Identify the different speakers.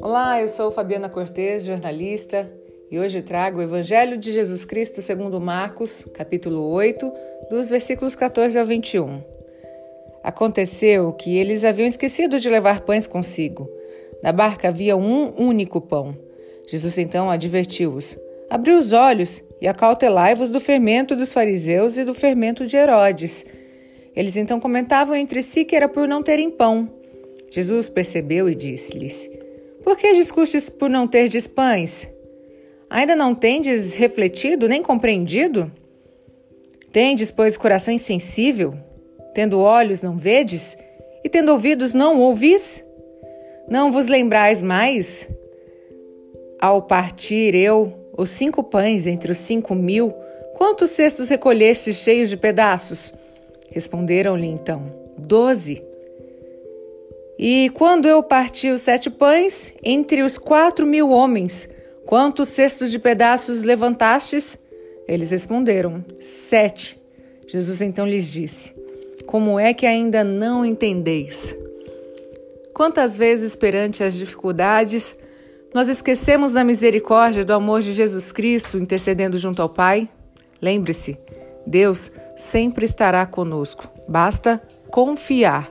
Speaker 1: Olá, eu sou Fabiana Cortez, jornalista, e hoje trago o Evangelho de Jesus Cristo segundo Marcos, capítulo 8, dos versículos 14 ao 21. Aconteceu que eles haviam esquecido de levar pães consigo. Na barca havia um único pão. Jesus então advertiu-os: Abriu os olhos e acautelai-vos do fermento dos fariseus e do fermento de Herodes. Eles então comentavam entre si que era por não terem pão. Jesus percebeu e disse-lhes: por que discutes por não terdes pães? Ainda não tendes refletido nem compreendido? Tendes, pois, coração insensível? Tendo olhos, não vedes? E tendo ouvidos, não ouvis? Não vos lembrais mais? Ao partir eu os cinco pães entre os cinco mil, quantos cestos recolhestes cheios de pedaços? Responderam-lhe então: Doze. E quando eu parti os sete pães entre os quatro mil homens, quantos cestos de pedaços levantastes? Eles responderam: Sete. Jesus então lhes disse: Como é que ainda não entendeis? Quantas vezes, perante as dificuldades, nós esquecemos da misericórdia do amor de Jesus Cristo intercedendo junto ao Pai? Lembre-se, Deus sempre estará conosco, basta confiar.